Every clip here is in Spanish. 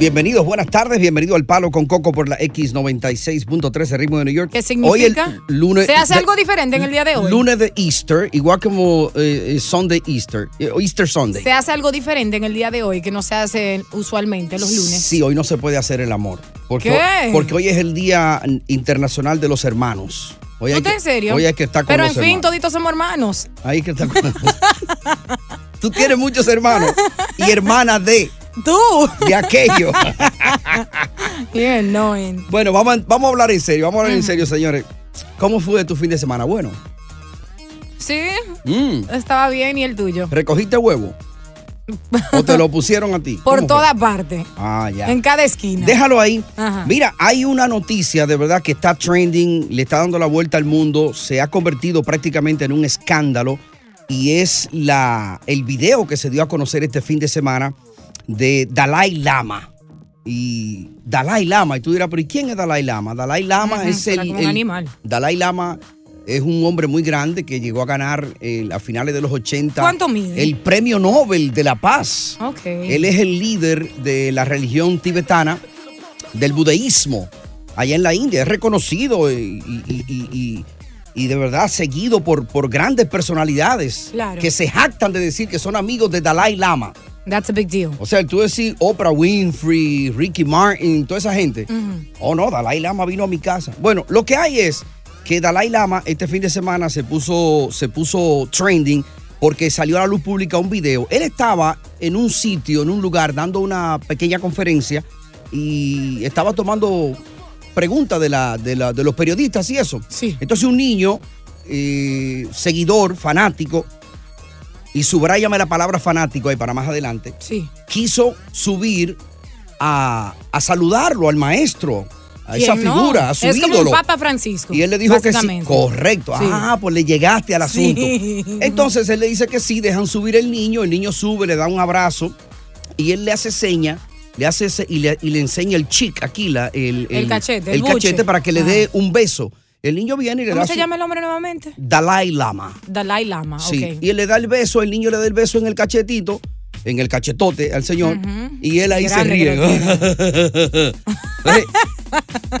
Bienvenidos, buenas tardes, bienvenido al Palo con Coco por la X96.3 ritmo de New York. ¿Qué significa? Hoy el lunes. ¿Se hace de- algo diferente en el día de hoy? Lunes de Easter, igual como eh, eh, Sunday Easter, eh, Easter Sunday. ¿Se hace algo diferente en el día de hoy que no se hace usualmente los lunes? Sí, hoy no se puede hacer el amor. Porque, ¿Qué? Porque hoy es el Día Internacional de los Hermanos. Hoy ¿No hay que- en serio? Hoy hay que estar con Pero los en fin, hermanos. toditos somos hermanos. Ahí que estar con Tú tienes muchos hermanos y hermanas de, Tú. de aquello. You're annoying. Bueno, vamos a, vamos a hablar en serio, vamos a hablar en serio, señores. ¿Cómo fue tu fin de semana? Bueno, Sí, mm, estaba bien y el tuyo. ¿recogiste huevo? ¿O te lo pusieron a ti? Por ¿Cómo fue? toda parte. Ah, ya. En cada esquina. Déjalo ahí. Ajá. Mira, hay una noticia de verdad que está trending, le está dando la vuelta al mundo, se ha convertido prácticamente en un escándalo y es la, el video que se dio a conocer este fin de semana de Dalai Lama. Y Dalai Lama, y tú dirás, pero ¿y quién es Dalai Lama? Dalai Lama es el, animal. Dalai Lama es un hombre muy grande que llegó a ganar eh, a finales de los 80 ¿Cuánto mide? el premio Nobel de la Paz. Ok. Él es el líder de la religión tibetana, del budeísmo, allá en la India. Es reconocido y, y- y- y- y de verdad seguido por, por grandes personalidades Claro. que se jactan de decir que son amigos de Dalai Lama. That's a big deal. O sea, tú decís Oprah Winfrey, Ricky Martin, toda esa gente. Oh, no, Dalai Lama vino a mi casa. Bueno, lo que hay es que Dalai Lama este fin de semana se puso, se puso trending porque salió a la luz pública un video. Él estaba en un sitio, en un lugar, dando una pequeña conferencia y estaba tomando preguntas de, la, de, la- de los periodistas y eso. Sí. Entonces un niño, eh, seguidor, fanático, y subrayame la palabra fanático ahí para más adelante, Sí. quiso subir a, a saludarlo al maestro, a esa figura, a su es como ídolo. un Papa Francisco. Y él le dijo que sí. Correcto. Sí. Ah, pues le llegaste al Sí. asunto. Entonces él le dice que sí, dejan subir el niño, el niño sube, le da un abrazo y él le hace seña, le hace y, le, y le enseña el chic aquí, la, el, El cachete, el cachete para que le dé un beso. El niño viene y le ¿Cómo da se su- llama el hombre nuevamente? Dalai Lama. Dalai Lama. Sí. ok. Y él le da el beso, el niño le da el beso en el cachetito, en el cachetote al señor, y él ahí Grande se ríe.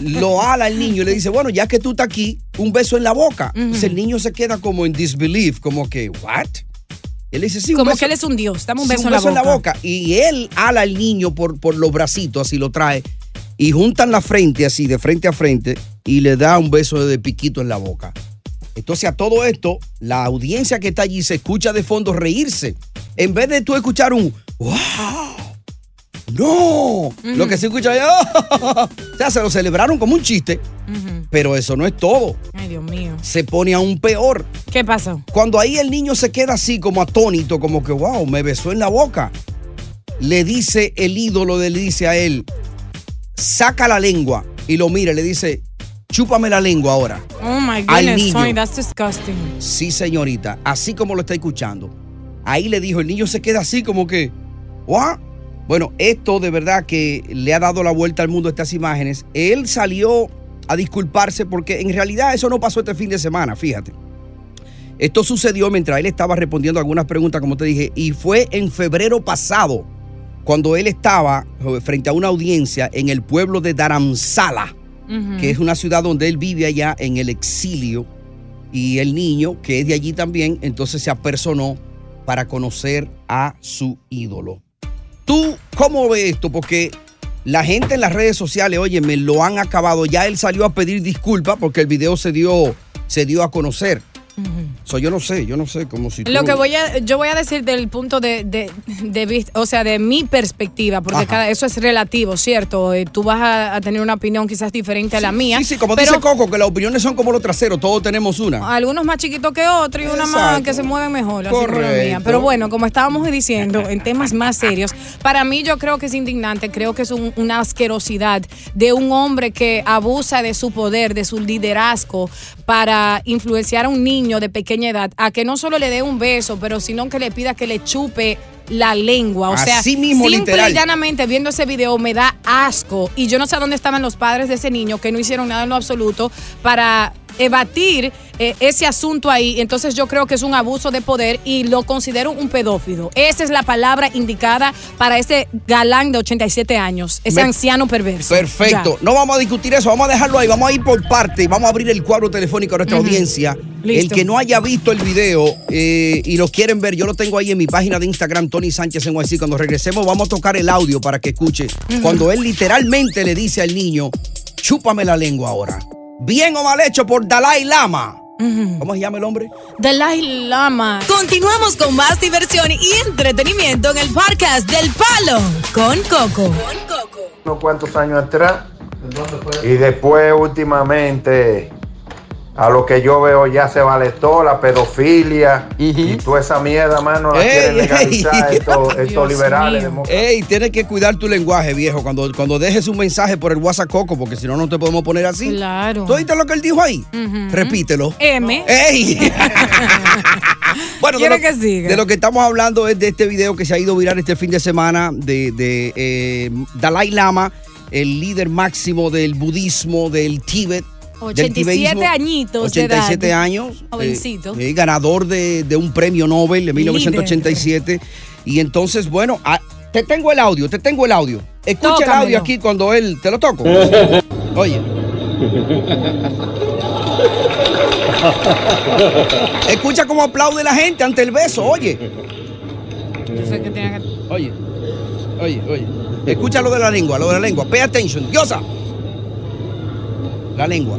Lo ala el niño y le dice, bueno, ya que tú estás aquí, un beso en la boca. Entonces el niño se queda como en disbelief, como que, ¿what? Él dice, sí, un Como beso- que él es un dios. Dame un sí, beso, en, la boca. Y él ala al niño por, por los bracitos, así lo trae, y juntan la frente así, de frente a frente, y le da un beso de piquito en la boca. Entonces a todo esto, la audiencia que está allí se escucha de fondo reírse. En vez de tú escuchar un ¡Wow! ¡No! Lo que se escucha es "Oh". O sea, se lo celebraron como un chiste, pero eso no es todo. Ay, Dios mío. Se pone aún peor. ¿Qué pasó? Cuando ahí el niño se queda así como atónito, como que, wow, me besó en la boca. Le dice el ídolo, le dice a él, saca la lengua y lo mira, le dice, chúpame la lengua ahora. Oh my Al goodness, niño. Tony, that's disgusting. Sí, señorita, así como lo está escuchando. ahí le dijo, el niño se queda así como que, ¿what? Bueno, esto de verdad que le ha dado la vuelta al mundo estas imágenes. Él salió a disculparse porque en realidad eso no pasó este fin de semana, fíjate. Esto sucedió mientras él estaba respondiendo algunas preguntas, como te dije, y fue en febrero pasado, cuando él estaba eh, frente a una audiencia en el pueblo de Que es una ciudad donde él vive allá en el exilio, y el niño, que es de allí también, entonces se apersonó para conocer a su ídolo. ¿Tú cómo ves esto? Porque la gente en las redes sociales, oye, me lo han acabado. Ya él salió a pedir disculpas porque el video se dio, se dio a conocer. So, yo no sé, yo no sé, como si Lo tú- que voy a, yo voy a decir del punto de, de, de vista, o sea, de mi perspectiva, porque cada, eso es relativo, ¿cierto? Eh, tú vas a, a tener una opinión quizás diferente a la mía. Sí, sí, como pero dice Coco, que las opiniones son como los traseros, todos tenemos una. algunos más chiquitos que otros y una más que se mueven mejor, Correcto. mía. Pero bueno, como estábamos diciendo, en temas más serios, para mí yo creo que es indignante, creo que es un- una asquerosidad de un hombre que abusa de su poder, de su liderazgo para influenciar a un niño de pequeña edad a que no solo le dé un beso, pero sino que le pida que le chupe la lengua. O sea, mismo, simple literal. y llanamente viendo ese video me da asco. Y yo no sé dónde estaban los padres de ese niño que no hicieron nada en lo absoluto para evadir eh, ese asunto ahí. Entonces yo creo que es un abuso de poder y lo considero un pedófilo. Esa es la palabra indicada para ese galán de 87 años, ese Me- anciano perverso. Perfecto. Ya. No vamos a discutir eso, vamos a dejarlo ahí, vamos a ir por parte y vamos a abrir el cuadro telefónico a nuestra audiencia. Listo. El que no haya visto el video eh, y lo quieren ver, yo lo tengo ahí en mi página de Instagram, Tony Sánchez en YC. Cuando regresemos vamos a tocar el audio para que escuche. Cuando él literalmente le dice al niño, chúpame la lengua ahora. Bien o mal hecho por Dalai Lama. ¿Cómo se llama el hombre? Dalai Lama. Continuamos con más diversión y entretenimiento en el podcast del Palo con Coco. unos cuantos años atrás. Y después, últimamente, a lo que yo veo ya se vale todo, la pedofilia y toda esa mierda, mano, la Ey, quieren ey. legalizar estos, estos Dios liberales. Ey, tienes que cuidar tu lenguaje, viejo, cuando, cuando dejes un mensaje por el WhatsApp Coco, porque si no, no te podemos poner así. Claro. ¿Tú oíste lo que él dijo ahí? Repítelo. M. ¡Ey! bueno, de ¿Quiere lo, que siga? de lo que estamos hablando es de este video que se ha ido viral este fin de semana de, de, eh, Dalai Lama, el líder máximo del budismo del Tíbet. Del 87 tibeísmo. añitos de 87 edad. años. Jovencito. eh, eh, ganador de, de un premio Nobel de 1987. Y entonces, bueno, ah, te tengo el audio, te tengo el audio. Escucha el audio aquí cuando él, te lo toco. Oye. Escucha cómo aplaude la gente ante el beso, oye. Yo sé que tiene que- Oye, oye, oye. Escucha lo de la lengua, lo de la lengua. Pay attention. Diosa. La lengua.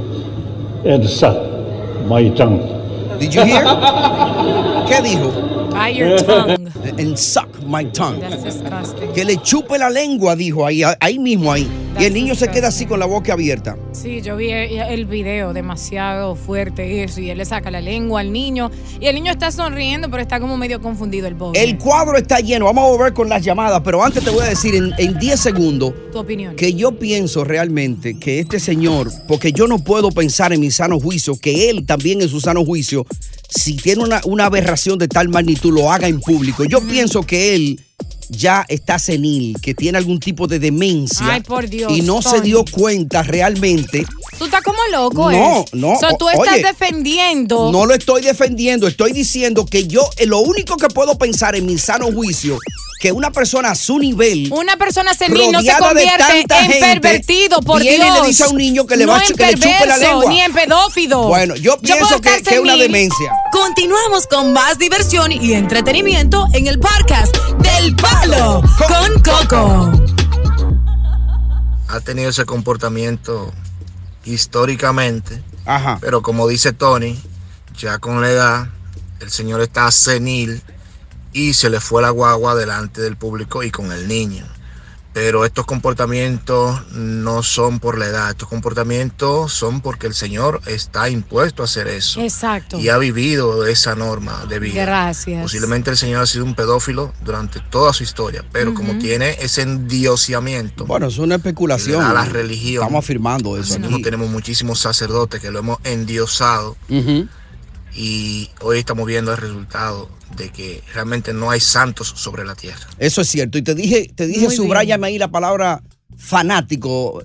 Did you hear? ¿Qué dijo? By your tongue. And suck my tongue. Que le chupe la lengua, dijo ahí, ahí mismo ahí. Y el niño se queda así con la boca abierta. Sí, yo vi el video demasiado fuerte eso y él le saca la lengua al niño y el niño está sonriendo pero está como medio confundido el pobre. El cuadro está lleno. Vamos a volver con las llamadas, pero antes te voy a decir en, en 10 segundos tu opinión. que yo pienso realmente que este señor, porque yo no puedo pensar en mi sano juicio, que él también en su sano juicio, si tiene una, una aberración de tal magnitud, lo haga en público. Yo pienso que él ya está senil, que tiene algún tipo de demencia. Ay, por Dios, Y no se dio cuenta realmente. Tú estás como loco, No, ¿eh? no, O sea, tú o- estás oye, defendiendo. No lo estoy defendiendo, estoy diciendo que yo, eh, lo único que puedo pensar en mi sano juicio, que una persona a su nivel Una persona senil no se convierte en gente, pervertido, por viene y Dios. le dice a un niño que le no va a que le chupe la perverso, lengua. Ni en pedófido. Bueno, yo pienso que, es una demencia. Continuamos con más diversión y entretenimiento en el podcast del Palo con Coco. Ha tenido ese comportamiento históricamente, Ajá. pero como dice Tony, ya con la edad, el señor está senil y se le fue la guagua delante del público y con el niño. Pero estos comportamientos no son por la edad, estos comportamientos son porque el Señor está impuesto a hacer eso. Exacto. Y ha vivido esa norma de vida. Gracias. Posiblemente el Señor ha sido un pedófilo durante toda su historia, pero como tiene ese endiosamiento, Bueno, es una especulación. Da la religión. Estamos afirmando eso aquí. tenemos muchísimos sacerdotes que lo hemos endiosado. Ujú. Y hoy estamos viendo el resultado de que realmente no hay santos sobre la tierra. Eso es cierto. Y te dije, te dije, subrayame ahí la palabra fanático.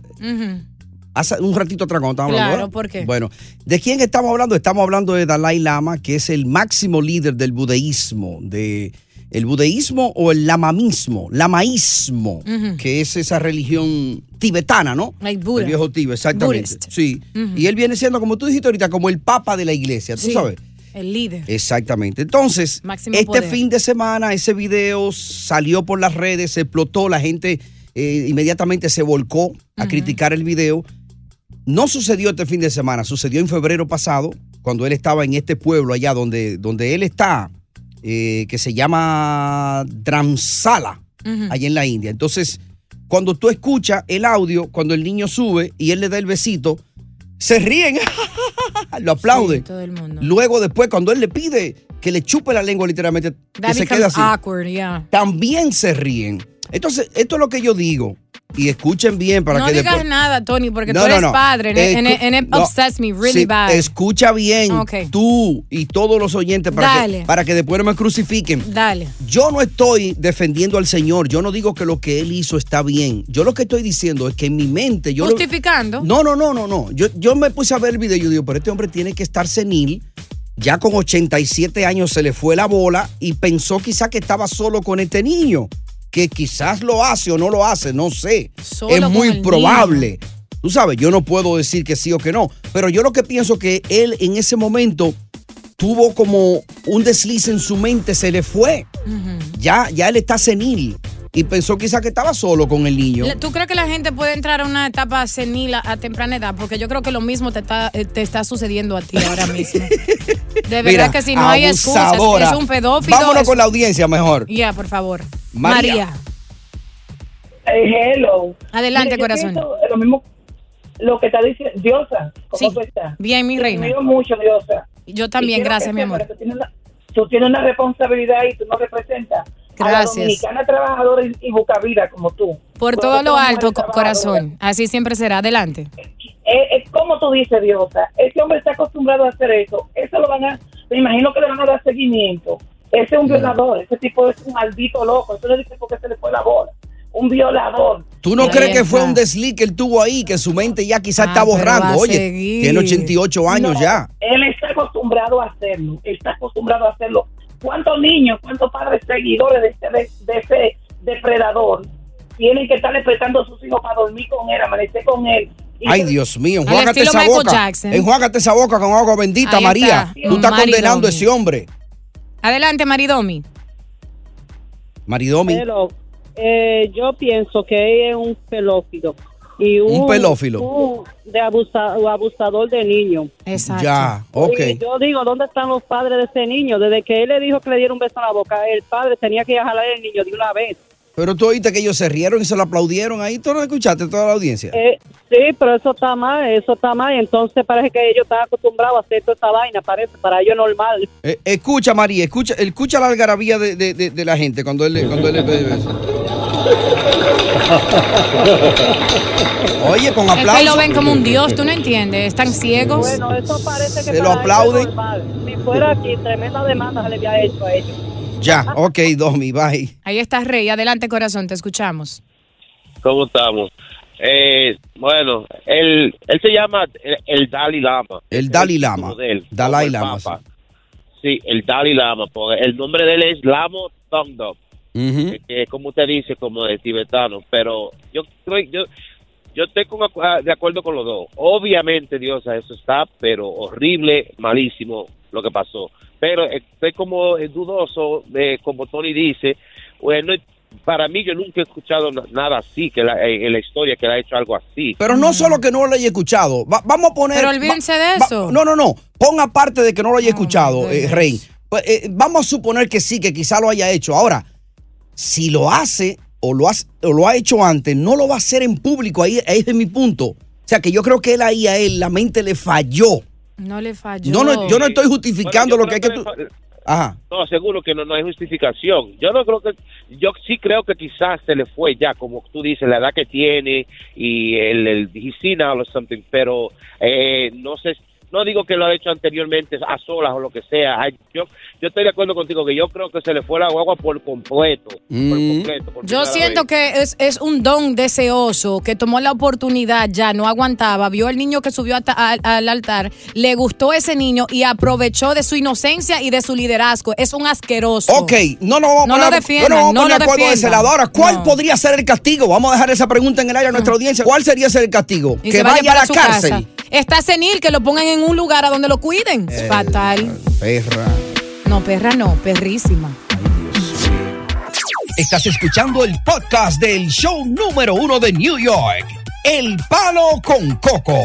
Hace un ratito atrás cuando estábamos hablando. Claro. ¿por qué? Bueno, ¿de quién estamos hablando? Estamos hablando de Dalai Lama, que es el máximo líder del budeísmo, de el budeísmo o el lamamismo, lamaísmo, que es esa religión tibetana, ¿no? Like Buddha. El viejo Tíbet, exactamente. Buddhist. Sí. Y él viene siendo, como tú dijiste ahorita, como el papa de la iglesia, ¿tú Sí, sabes? El líder. Exactamente. Entonces, Máximo este poder. fin de semana ese video salió por las redes, se explotó, la gente eh, inmediatamente se volcó a criticar el video. No sucedió este fin de semana, sucedió en febrero pasado, cuando él estaba en este pueblo allá donde, donde él está, eh, que se llama Dramsala, Ujú. allá en la India. Entonces, cuando tú escuchas el audio, cuando el niño sube y él le da el besito, se ríen, lo aplauden. Sí, todo el mundo. Luego, después, cuando él le pide que le chupe la lengua, literalmente, que se queda así, awkward, yeah. también se ríen. Entonces, esto es lo que yo digo. Y escuchen bien para no que digas después. nada, Tony, porque No, tú eres no. padre. It no. upsets me really Sí, bad. Escucha bien, tú y todos los oyentes, para que, para que después no me crucifiquen. Dale. Yo no estoy defendiendo al Señor. Yo no digo que lo que Él hizo está bien. Yo lo que estoy diciendo es que en mi mente. Yo lo- Justificando. no, no, no, no, no. Yo, yo me puse a ver el video y yo digo, pero este hombre tiene que estar senil. Ya con 87 años se le fue la bola y pensó quizás que estaba solo con este niño. Que quizás lo hace o no lo hace, no sé. Solo es muy probable. Tú sabes, yo no puedo decir que sí o que no. Pero yo lo que pienso que él en ese momento tuvo como un desliz en su mente, se le fue. Ya, ya él está senil. Y pensó quizás que estaba solo con el niño. ¿Tú crees que la gente puede entrar a una etapa senil a, a temprana edad? Porque yo creo que lo mismo te está, eh, te está sucediendo a ti ahora mismo. De verdad Mira, que si no hay excusas, es un pedófilo. Vámonos es- con la audiencia mejor. Ya, por favor. María. María. Eh, hello. Adelante, Mire, yo corazón. Lo mismo, lo que está diciendo Diosa, ¿cómo tú estás? Bien, mi Te reina. admiro mucho, Diosa. Yo también, gracias, mi amor. Tú tienes, una, tú tienes una responsabilidad y tú nos representas a la Gracias. dominicana trabajadora y, y busca vida como tú. Por todo lo alto, corazón. Así siempre será. Adelante. Eh, es como tú dices, Diosa, ese hombre está acostumbrado a hacer eso. Eso lo van a, me imagino que le van a dar seguimiento. Ese es un violador, ese tipo es un maldito loco. Eso le dice porque se le fue la bola. Un violador. ¿Tú no Ahí crees que fue está. un desliz que él tuvo ahí, que su mente ya quizás Ah, está borrando? Oye, seguir. tiene 88 años No, ya. Él está acostumbrado a hacerlo. Está acostumbrado a hacerlo. ¿Cuántos niños, cuántos padres seguidores de, este- de, de ese depredador tienen que estarle prestando a sus hijos para dormir con él, amanecer con él? Ay, Dios mío, enjuágate esa Michael boca. Jackson. Enjuágate esa boca con agua bendita, Ahí María. está. Tú estás Maridomi. condenando a ese hombre. Adelante, Maridomi. Maridomi. Pero eh, yo pienso que es un pelófilo. Y un, Un pelófilo. un de abusa- o abusador de niños. Exacto. Ya, ok. Y yo digo, ¿dónde están los padres de ese niño? Desde que él le dijo que le diera un beso en la boca, el padre tenía que ir a jalar al niño de una vez. Pero tú oíste que ellos se rieron y se lo aplaudieron ahí. ¿Tú no escuchaste toda la audiencia? Eh, sí, pero eso está mal, eso está mal. Entonces parece que ellos están acostumbrados a hacer toda esa vaina, parece, para ellos normal. Eh, escucha, María, escucha, escucha la algarabía de, de- de- de la gente cuando él, le- cuando él le. Oye, con Es que lo ven como un dios, tú no entiendes. Están ciegos. Bueno, eso parece que Se lo aplauden. normal. Si fuera aquí, tremenda demanda se le había hecho a ellos. Ya, ok, Domi, bye. Ahí está Rey. Adelante, corazón, te escuchamos. ¿Cómo estamos? Eh, bueno, él, él se llama el, el Dalai Lama. El Dalai Lama. Dalai Lama. Sí, el Dalai Lama. Porque el nombre de él es Lamo Tongdok, Que es como usted dice, como de tibetano. Pero yo creo, yo, yo estoy con ah, de acuerdo con los dos. Obviamente, Dios, eso está, pero horrible, malísimo lo que pasó. Pero estoy como eh, dudoso de, como Tony dice, bueno, para mí yo nunca he escuchado na- nada así, que la- en la historia que le ha hecho algo así. Pero no solo que no lo haya escuchado. Va- vamos a poner. Pero olvídense de va- eso. no, no, no. Pon aparte de que no lo haya escuchado, eh, Rey. Pues, eh, vamos a suponer que sí, que quizá lo haya hecho. Ahora, si lo hace o lo, has- o lo ha hecho antes, no lo va a hacer en público. Ahí, ahí es mi punto. O sea, que yo creo que él ahí a él, la mente le falló. No le falló. No, no, yo no estoy justificando Bueno, lo que hay que. tú- le fa- Ajá. No, seguro que no, no hay justificación. Yo no creo que, yo sí creo que quizás se le fue ya, como tú dices, la edad que tiene y el, el or something, pero eh, no sé, No digo que lo ha hecho anteriormente a solas o lo que sea. Ay, Yo, yo estoy de acuerdo contigo que yo creo que se le fue la guagua por completo. Por completo por Yo siento vez. que es, es un don deseoso que tomó la oportunidad, ya no aguantaba, vio al niño que subió hasta al, al altar, le gustó ese niño y aprovechó de su inocencia y de su liderazgo. Es un asqueroso. Ok, no nos vamos a No poner, lo defiendan, no no poner lo de acuerdo de ese defiendan. lado. Ahora, ¿cuál No. podría ser el castigo? Vamos a dejar esa pregunta en el aire a nuestra audiencia. ¿Cuál sería ese el castigo? Y que vaya a la cárcel. casa. Está senil, que lo pongan en un lugar a donde lo cuiden. Es fatal. Perra. No, perra no, perrísima. Estás escuchando el podcast del show número uno de New York, El Palo con Coco.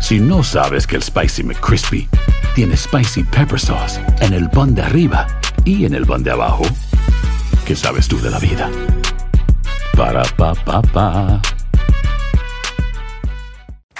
Si no sabes que el Spicy McCrispy tiene Spicy Pepper Sauce en el pan de arriba y en el pan de abajo, ¿qué sabes tú de la vida? Para, pa, pa, pa.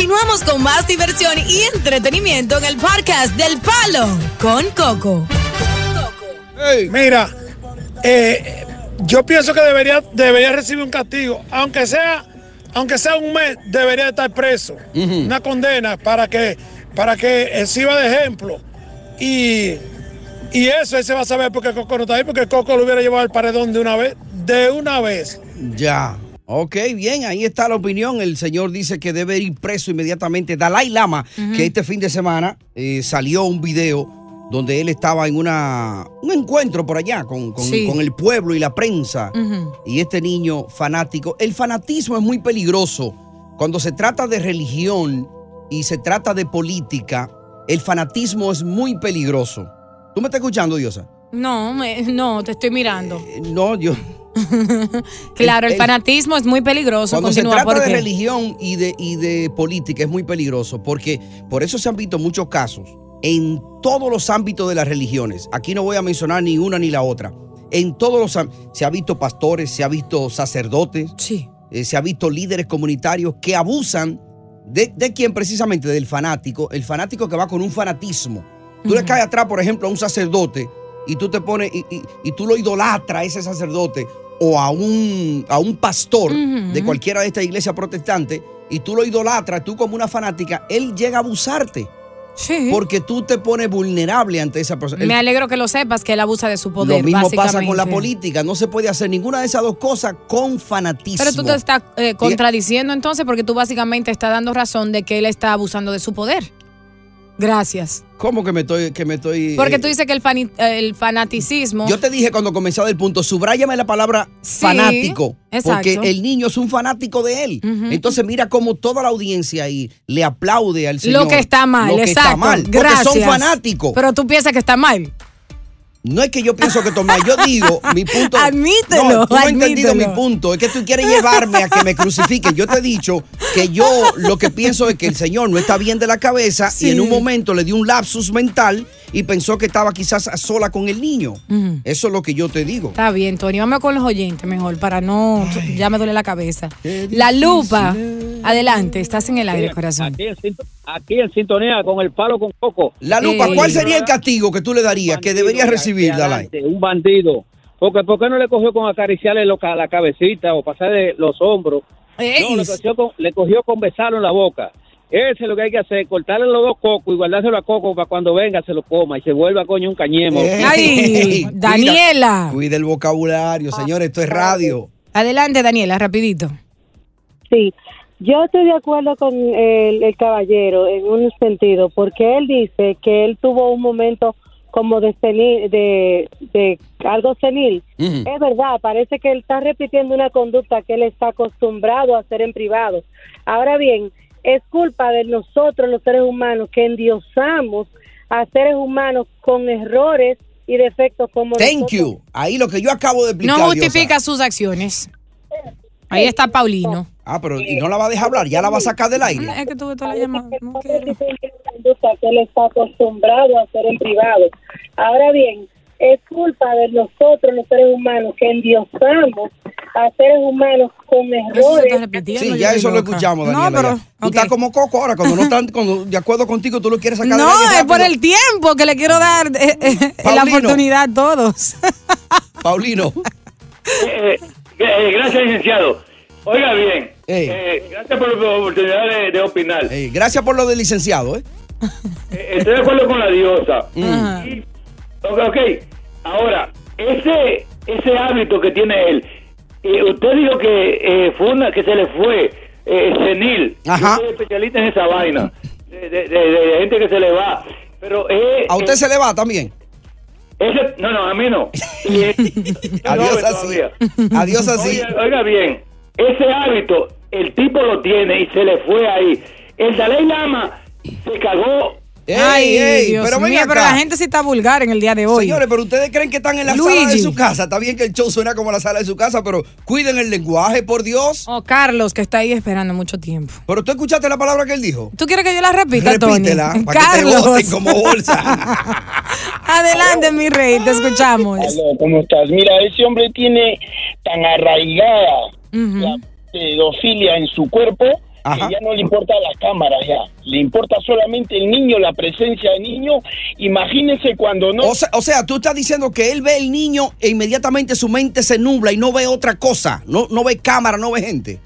Continuamos con más diversión y entretenimiento en el podcast del Palo con Coco. Mira, eh, yo pienso que debería, debería recibir un castigo, aunque sea, aunque sea un mes, debería estar preso. Una condena para que, para que sirva de ejemplo. Y, y eso él se va a saber porque Coco no está ahí, porque Coco lo hubiera llevado al paredón de una vez, de una vez. Ya. Ok, bien, ahí está la opinión. El señor dice que debe ir preso inmediatamente. Dalai Lama, que este fin de semana eh, salió un video donde él estaba en una, un encuentro por allá con, con- Sí. con el pueblo y la prensa. Y este niño fanático. El fanatismo es muy peligroso. Cuando se trata de religión y se trata de política, el fanatismo es muy peligroso. ¿Tú me estás escuchando, Diosa? No, me- no, te estoy mirando. No, yo. Claro, el, el- fanatismo es muy peligroso. Cuando Continúa, se trata ¿por de religión y de, y de política es muy peligroso porque por eso se han visto muchos casos en todos los ámbitos de las religiones. Aquí no voy a mencionar ni una ni la otra. En todos los se ha visto pastores, se ha visto sacerdotes, eh, se ha visto líderes comunitarios que abusan de, de quién precisamente del fanático, el fanático que va con un fanatismo. Tú le caes atrás, por ejemplo, a un sacerdote y tú te pones y, y- y tú lo idolatras a ese sacerdote o a un, a un pastor de cualquiera de estas iglesias protestantes y tú lo idolatras, tú como una fanática, él llega a abusarte. Porque tú te pones vulnerable ante esa persona. Me alegro que lo sepas, que él abusa de su poder. Lo mismo pasa con la política. No se puede hacer ninguna de esas dos cosas con fanatismo. Pero tú te estás eh, contradiciendo entonces porque tú básicamente estás dando razón de que él está abusando de su poder. Gracias. ¿Cómo que me estoy, que me estoy? Porque eh, tú dices que el, eh, el fanaticismo... Yo te dije cuando comenzaba el punto, subráyame la palabra Sí, fanático. exacto. Porque el niño es un fanático de él. Entonces mira cómo toda la audiencia ahí le aplaude al señor. Lo que está mal, Lo que exacto. está mal. Porque Gracias. son fanáticos. Pero tú piensas que está mal. No es que yo pienso que tomar, yo digo, mi punto. Admítelo, No, tú no has entendido mi punto. Es que tú quieres llevarme a que me crucifiquen. Yo te he dicho que yo lo que pienso es que el Señor no está bien de la cabeza y en un momento le dio un lapsus mental y pensó que estaba quizás sola con el niño. Eso es lo que yo te digo. Está bien, Tony. Vamos con los oyentes mejor para no. Ya me duele la cabeza. La lupa. Adelante, estás en el aire, corazón. Aquí en, aquí en sintonía con el palo con coco. La lupa, ¿cuál sería el castigo que tú le darías, que debería recibir, Dalai? Un bandido. Porque ¿por qué no le cogió con acariciarle lo la cabecita o pasarle los hombros? No, le cogió, con, le cogió con besarlo en la boca. Ese es lo que hay que hacer, cortarle los dos cocos y guardárselo a Coco para cuando venga se lo coma y se vuelva coño un cañemo. Ay, Cuida- Daniela. Cuida el vocabulario, señor, esto es radio. Adelante, Daniela, rapidito. Sí, yo estoy de acuerdo con el, el caballero en un sentido, porque él dice que él tuvo un momento como de, senil- de, de algo senil. Es verdad, parece que él está repitiendo una conducta que él está acostumbrado a hacer en privado. Ahora bien, es culpa de nosotros los seres humanos que endiosamos a seres humanos con errores y defectos como Thank nosotros. you. Ahí lo que yo acabo de explicar. No Diosa. justifica sus acciones. Ahí está Paulino. Ah, pero ¿y no la va a dejar hablar? ¿Ya la va a sacar del aire? Es que tuve toda la llamada. No que él está acostumbrado a hacer en privado. Ahora bien, es culpa de nosotros, los seres humanos, que endiosamos a seres humanos con errores. Sí, ya eso lo escuchamos, Daniela. No, pero-. Tú estás como Coco ahora, cuando no están cuando, de acuerdo contigo, tú lo quieres sacar No, es por el tiempo que le quiero dar eh, eh, la Paulino. oportunidad a todos. Paulino. Eh, eh, gracias, licenciado. Oiga bien, eh, gracias por la oportunidad de, de opinar. Eh, gracias por lo del licenciado, ¿eh? Eh, Estoy de acuerdo con la diosa. Mm. Y- ok, ok. ahora, ese ese hábito que tiene él, eh, usted dijo que eh, fue una que se le fue eh, senil. Ajá. Yo soy especialista en esa vaina, de, de- de- de gente que se le va. Pero eh, ¿A usted eh, se le va también? ese- no, no, a mí no. Y, Adiós así. Adiós así. Oiga, oiga bien, ese hábito, el tipo lo tiene y se le fue ahí. El Dalai Lama se cagó. Ay, ey, Dios pero mío, pero la gente sí está vulgar en el día de hoy. Señores, pero ustedes creen que están en la sala de su casa. Está bien que el show suena como la sala de su casa, pero cuiden el lenguaje, por Dios. O Carlos, que está ahí esperando mucho tiempo. Pero tú escuchaste la palabra que él dijo. ¿Tú quieres que yo la repita, Tony? Repítela, para que te Carlos. como bolsa. Adelante, mi rey, te escuchamos. Aló, ¿cómo estás? Mira, ese hombre tiene tan arraigada la pedofilia en su cuerpo Ajá. que ya no le importa la cámara ya. Le importa solamente el niño, la presencia del niño. Imagínese cuando no... O sea, o sea, tú estás diciendo que él ve el niño e inmediatamente su mente se nubla y no ve otra cosa. No, no ve cámara, no ve gente.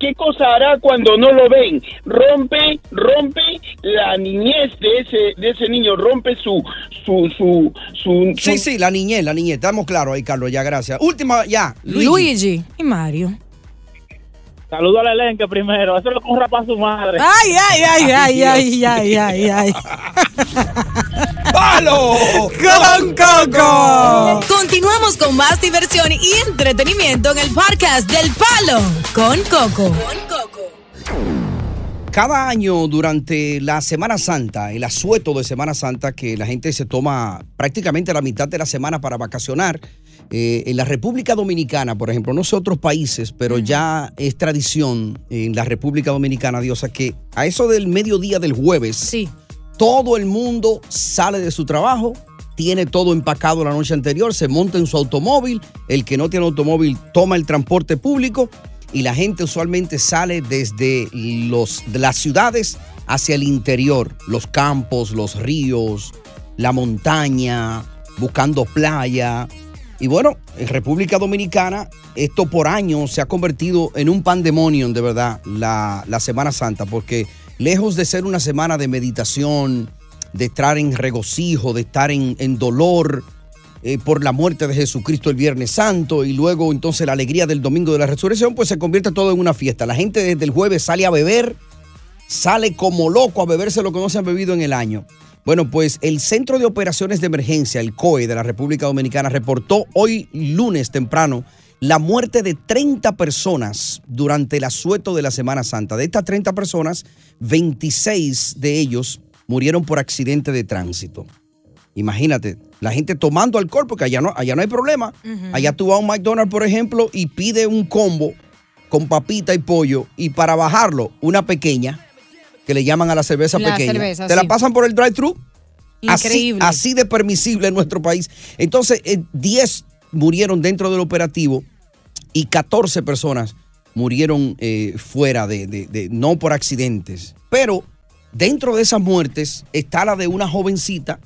¿Qué cosa hará cuando no lo ven? Rompe, rompe la niñez de ese, de ese niño, rompe su, su, su, su, Sí, sí, la niñez, la niñez. Estamos claros ahí, Carlos, ya, gracias. Última, ya. Luigi. y Mario. Saludo al elenco primero. Eso lo corra para su madre. Ay, ay, ay, ay, ay, ay, ay, ay. ¡Palo! ¡Con Coco! Continuamos con más diversión y entretenimiento en el podcast del Palo con Coco. Cada año durante la Semana Santa, el asueto de Semana Santa, que la gente se toma prácticamente la mitad de la semana para vacacionar, eh, en la República Dominicana, por ejemplo, no sé otros países, pero ya es tradición en la República Dominicana, Diosa, que a eso del mediodía del jueves, todo el mundo sale de su trabajo, tiene todo empacado la noche anterior, se monta en su automóvil, el que no tiene automóvil toma el transporte público y la gente usualmente sale desde los, de las ciudades hacia el interior, los campos, los ríos, la montaña, buscando playa. Y bueno, en República Dominicana esto por años se ha convertido en un pandemonium de verdad, la, Semana Santa, porque lejos de ser una semana de meditación, de estar en regocijo, de estar en, en dolor, eh, por la muerte de Jesucristo el Viernes Santo y luego entonces la alegría del domingo de la resurrección, pues se convierte todo en una fiesta. La gente desde el jueves sale a beber, sale como loco a beberse lo que no se han bebido en el año. Bueno, pues el Centro de Operaciones de Emergencia, el COE de la República Dominicana, reportó hoy lunes temprano la muerte de 30 personas durante el asueto de la Semana Santa. De estas 30 personas, 26 de ellos murieron por accidente de tránsito. Imagínate, la gente tomando alcohol, porque allá no, allá no hay problema. Allá tú vas a un McDonald's, por ejemplo, y pide un combo con papita y pollo, y para bajarlo, una pequeña, que le llaman a la cerveza La pequeña. cerveza, te la pasan por el drive-thru. Así, Increíble. así de permisible en nuestro país. Entonces, eh, 10 murieron dentro del operativo y 14 personas murieron eh, fuera de, de- de- no por accidentes. Pero dentro de esas muertes está la de una jovencita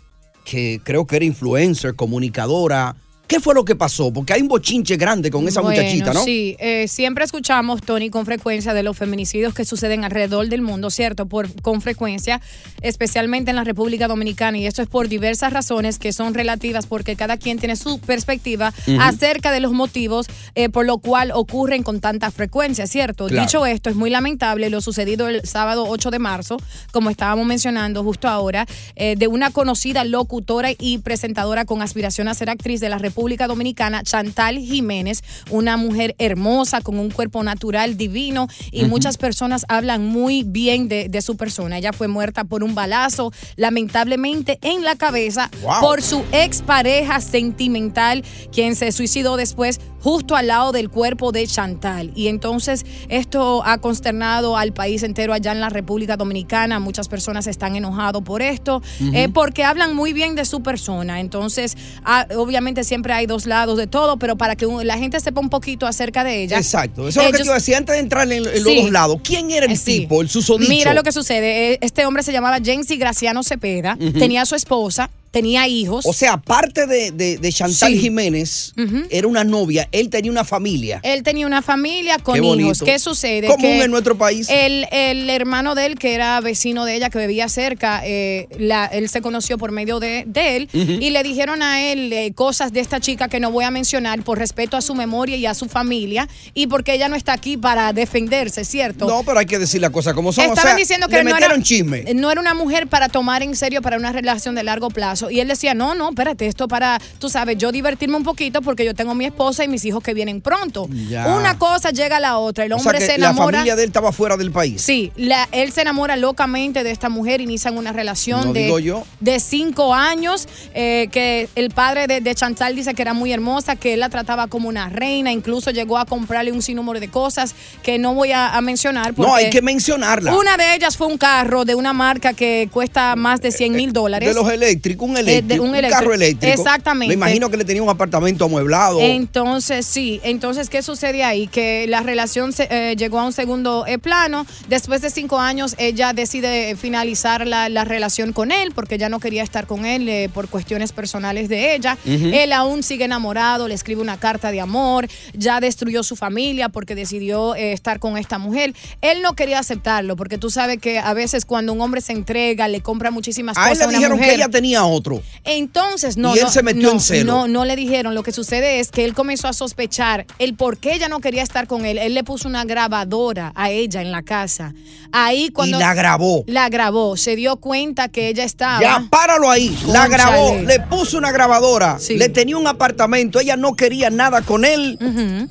que creo que era influencer, comunicadora. ¿Qué fue lo que pasó? Porque hay un bochinche grande con esa Bueno, muchachita, ¿no? Sí, eh, siempre escuchamos, Tony, con frecuencia de los feminicidios que suceden alrededor del mundo, ¿cierto? Por, con frecuencia, especialmente en la República Dominicana, y esto es por diversas razones que son relativas porque cada quien tiene su perspectiva acerca de los motivos eh, por lo cual ocurren con tanta frecuencia, ¿cierto? Claro. Dicho esto, es muy lamentable lo sucedido el sábado 8 de marzo, como estábamos mencionando justo ahora, eh, de una conocida locutora y presentadora con aspiración a ser actriz de la República Dominicana, Chantal Jiménez, una mujer hermosa, con un cuerpo natural divino, y muchas personas hablan muy bien de, de su persona. Ella fue muerta por un balazo, lamentablemente en la cabeza, Wow. por su expareja sentimental, quien se suicidó después justo al lado del cuerpo de Chantal. Y entonces esto ha consternado al país entero allá en la República Dominicana. Muchas personas están enojados por esto, eh, porque hablan muy bien de su persona. Entonces, ah, obviamente siempre hay dos lados de todo, pero para que la gente sepa un poquito acerca de ella. Exacto. Eso es lo que te ellos- iba a decir antes de entrar en, en los Sí. dos lados. ¿Quién era el sí. tipo, el susodicho? Mira lo que sucede. Eh, Este hombre se llamaba Jensi Graciano Cepeda, tenía a su esposa, tenía hijos. O sea, aparte de, de- de Chantal Sí. Jiménez, era una novia, él tenía una familia. Él tenía una familia con Qué hijos. ¿Qué sucede? Común Que en nuestro país. El, el hermano de él, que era vecino de ella, que vivía cerca, eh, la- él se conoció por medio de, de él y le dijeron a él eh, cosas de esta chica que no voy a mencionar por respeto a su memoria y a su familia y porque ella no está aquí para defenderse, ¿cierto? No, pero hay que decir las cosas como son. o Estaban sea, diciendo que le no era, chisme. no era una mujer para tomar en serio para una relación de largo plazo. Y él decía, no, no, espérate, esto para, tú sabes, yo divertirme un poquito porque yo tengo mi esposa y mis hijos que vienen pronto. Ya. Una cosa llega a la otra. El O hombre sea, que se la enamora. familia de él estaba fuera del país. Sí, la- él se enamora locamente de esta mujer, inician una relación No de, digo yo. de cinco años, eh, que el padre de, de Chantal dice que era muy hermosa, que él la trataba como una reina, incluso llegó a comprarle un sinnúmero de cosas que no voy a, a mencionar. No, hay que mencionarla. Una de ellas fue un carro de una marca que cuesta más de 100 mil dólares. De los eléctricos, un Eh, de eléctrico, un carro eléctrico. Exactamente. Me imagino que le tenía un apartamento amueblado. Entonces, sí. Entonces, ¿qué sucede ahí? Que la relación se- eh, llegó a un segundo eh, plano. Después de cinco años, ella decide finalizar la, la relación con él porque ya no quería estar con él eh, por cuestiones personales de ella. Él aún sigue enamorado, le escribe una carta de amor, ya destruyó su familia porque decidió eh, estar con esta mujer. Él no quería aceptarlo porque tú sabes que a veces cuando un hombre se entrega, le compra muchísimas a él cosas le a una dijeron mujer. que ella tenía otro. Entonces, no. Y él no, se metió no, en celo. No, no le dijeron. Lo que sucede es que él comenzó a sospechar el por qué ella no quería estar con él. Él le puso una grabadora a ella en la casa. Ahí cuando. Y la grabó. La grabó. Se dio cuenta que ella estaba. Ya, páralo ahí. La grabó, le puso una grabadora, le tenía un apartamento, ella no quería nada con él,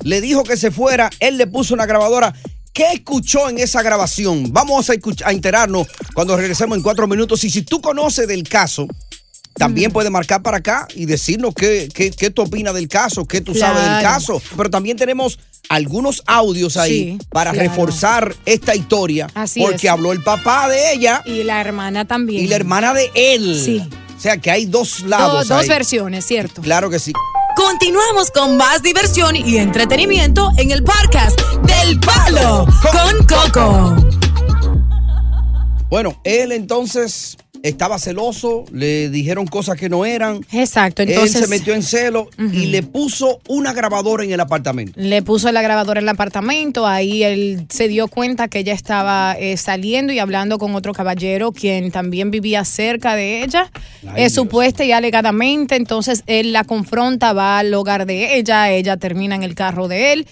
le dijo que se fuera, él le puso una grabadora. ¿Qué escuchó en esa grabación? Vamos a, a enterarnos cuando regresemos en cuatro minutos. Y si tú conoces del caso, también puedes marcar para acá y decirnos qué, qué, qué tú opinas del caso, qué tú sabes del caso. Pero también tenemos algunos audios ahí Sí, para claro. reforzar esta historia. Así porque es. habló el papá de ella. Y la hermana también. Y la hermana de él. Sí. O sea que hay dos Do- lados. dos ahí. versiones, ¿cierto? Claro que sí. Continuamos con más diversión y entretenimiento en el podcast del Palo con Coco. Bueno, él entonces estaba celoso, le dijeron cosas que no eran. Exacto, Él entonces. se metió en celo y le puso una grabadora en el apartamento. Le puso la grabadora en el apartamento, ahí él se dio cuenta que ella estaba eh, saliendo y hablando con otro caballero quien también vivía cerca de ella, Ay, eh, supuesta y alegadamente, entonces él la confronta, va al hogar de ella, ella termina en el carro de él,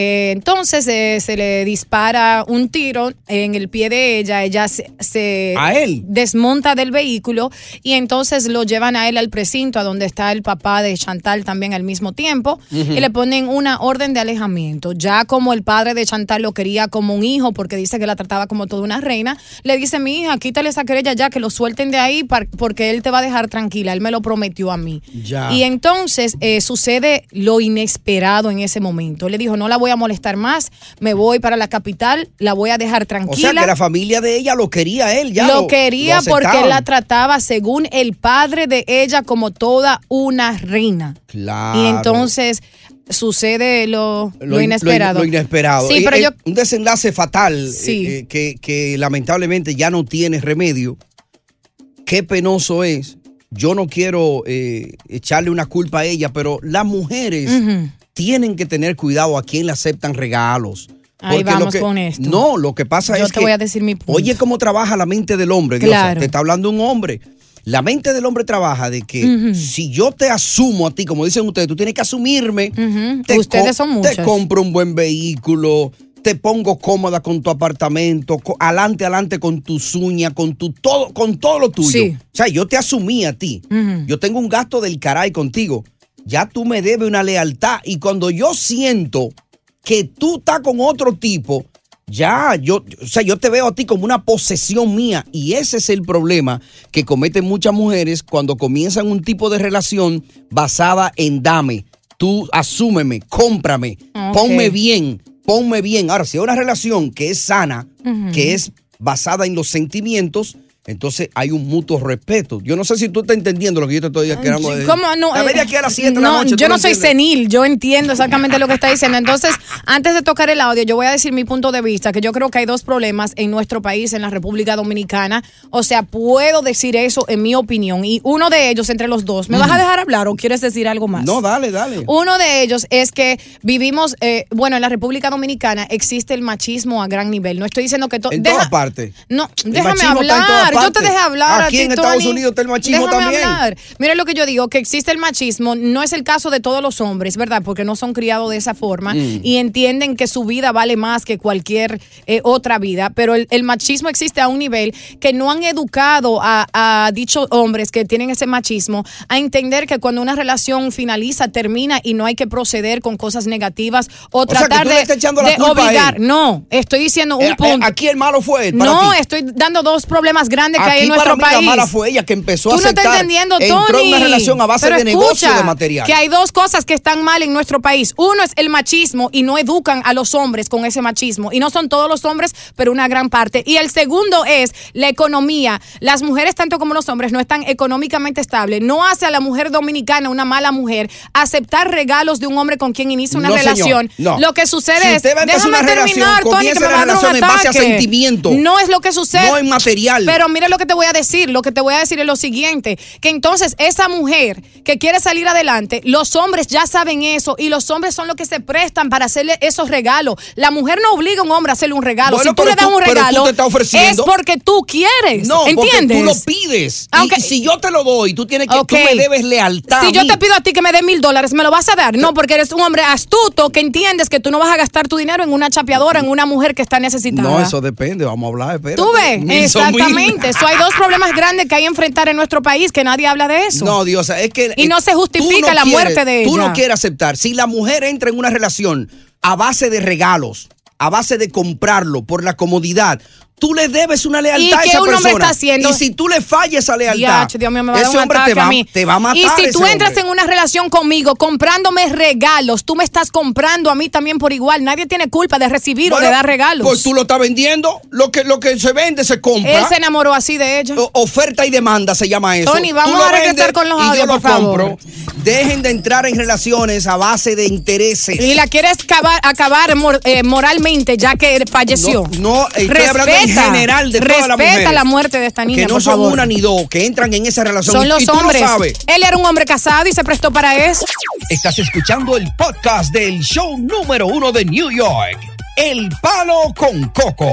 Eh, entonces se le dispara un tiro en el pie de ella, ella se, se ¿A él? desmonta del vehículo y entonces lo llevan a él al precinto, a donde está el papá de Chantal también al mismo tiempo, y le ponen una orden de alejamiento. Ya como el padre de Chantal lo quería como un hijo, porque dice que la trataba como toda una reina, le dice, mi hija, quítale esa querella ya, que lo suelten de ahí porque él te va a dejar tranquila, él me lo prometió a mí. Ya. Y entonces eh, sucede lo inesperado en ese momento. Él le dijo, no la voy a molestar más, me voy para la capital, la voy a dejar O tranquila. sea que la familia de ella lo quería él ya. lo, quería lo porque él la trataba según el padre de ella como toda una reina. Claro. Y entonces sucede lo, lo in- inesperado. Lo, inesperado. Sí, Eh, pero eh, yo Un desenlace fatal Sí. eh, que, que lamentablemente ya no tiene remedio. Qué penoso es. Yo no quiero eh, echarle una culpa a ella, pero las mujeres tienen que tener cuidado a quién le aceptan regalos. Ahí Porque vamos que- con esto. No, lo que pasa Yo es te que. voy a decir mi punto. Oye, cómo trabaja la mente del hombre, Diosa. Claro. Te está hablando un hombre. La mente del hombre trabaja de que si yo te asumo a ti, como dicen ustedes, tú tienes que asumirme. Te Ustedes son muchos. Te compro un buen vehículo, te pongo cómoda con tu apartamento, co- adelante, adelante con tus uñas, con tu todo, con todo lo tuyo. Sí. O sea, yo te asumí a ti. Yo tengo un gasto del caray contigo. Ya tú me debes una lealtad. Y cuando yo siento que tú estás con otro tipo, ya, yo, o sea, yo te veo a ti como una posesión mía. Y ese es el problema que cometen muchas mujeres cuando comienzan un tipo de relación basada en dame. tú asúmeme, cómprame, ponme bien, ponme bien. Ahora, si hay una relación que es sana, que es basada en los sentimientos, entonces hay un mutuo respeto. Yo no sé si tú estás entendiendo lo que yo te estoy queriendo decir. ¿Cómo no? Eh, aquí a las 7 de la no, noche. yo no soy entiendes. senil, yo entiendo exactamente lo que está diciendo. Entonces, antes de tocar el audio, yo voy a decir mi punto de vista, que yo creo que hay dos problemas en nuestro país, en la República Dominicana. O sea, puedo decir eso en mi opinión. Y uno de ellos, entre los dos, ¿me vas a dejar hablar o quieres decir algo más? No, dale, dale. Uno de ellos es que vivimos, eh, bueno, en la República Dominicana existe el machismo a gran nivel. No estoy diciendo que todo. En todas partes. No, El déjame hablar. Yo te dejé hablar. a Aquí ti, en Estados Tony. Unidos está el machismo Déjame también. hablar. Mira lo que yo digo, que existe el machismo, no es el caso de todos los hombres, ¿verdad? Porque no son criados de esa forma Mm. y entienden que su vida vale más que cualquier eh, otra vida, pero el, el machismo existe a un nivel que no han educado a, a dichos hombres que tienen ese machismo a entender que cuando una relación finaliza, termina y no hay que proceder con cosas negativas o, sea, que tratar tú de, de a obligar. No, estoy diciendo un Eh, eh, punto. aquí el malo fue para no, ti. estoy dando dos problemas grandes que hay en para nuestro mí país. la mala fue ella que empezó Tú a no estás aceptar. entendiendo, Entró Tony. en una relación a base Pero de negocio escucha, de material. Que hay dos cosas que están mal en nuestro país. Uno es el machismo y no educan a los hombres con ese machismo. Y no son todos los hombres, pero una gran parte. Y el segundo es la economía. Las mujeres, tanto como los hombres, no están económicamente estables. No hace a la mujer dominicana una mala mujer aceptar regalos de un hombre con quien inicia una No, señor, relación. no. Lo que sucede Si es. déjame una relación, terminar, Tony, que me va a dar un en base a sentimiento. No es lo que sucede. No en material. Pero mira lo que te voy a decir. Lo que te voy a decir es lo siguiente: que entonces esa mujer que quiere salir adelante, los hombres ya saben eso y los hombres son los que se prestan para hacerle esos regalos. La mujer no obliga a un hombre a hacerle un regalo. Bueno, si tú le das tú- un regalo, es porque tú quieres. No, ¿entiendes? porque tú lo pides. Aunque- Y, si yo te lo doy, tú tienes que, tú me debes lealtad. Si yo te pido a ti que me dé mil dólares, ¿me lo vas a dar? No, porque eres un hombre astuto que entiendes que tú no vas a gastar tu dinero en una chapeadora, en una mujer que está necesitada. No, eso depende, vamos a hablar, espérate. Tú ves, mil. Exactamente. Eso hay dos problemas grandes que hay que enfrentar en nuestro país, que nadie habla de eso. No, Diosa, es que. Y no se tú justifica la quieres- muerte de Tú ella. no quieres aceptar. Si la mujer entra en una relación a base de regalos, a base de comprarlo por la comodidad, tú le debes una lealtad ¿Y a qué esa un hombre persona. está haciendo? Y si tú le fallas esa lealtad, Diache, Dios mío, me va a dar ese hombre te va, a mí. te va a matar. Y si tú entras hombre. en una relación conmigo comprándome regalos, tú me estás comprando a mí también por igual. Nadie tiene culpa de recibir o de dar regalos. Pues tú lo estás vendiendo. Lo que, lo que se vende se compra. Él se enamoró así de ella. O- oferta y demanda se llama eso. Tony, Tú vamos a regresar con los audios, yo lo favor. compro. Dejen de entrar en relaciones a base de intereses. Y la quieres acabar, acabar eh, moralmente ya que falleció. No, no, estoy hablando en general de Respeta la muerte de esta niña, que no por son favor. una ni dos, que entran en esa relación. Son y los lo hombres. sabes. Él era un hombre casado y se prestó para eso. Estás escuchando el podcast del show número uno de New York, El Palo con Coco.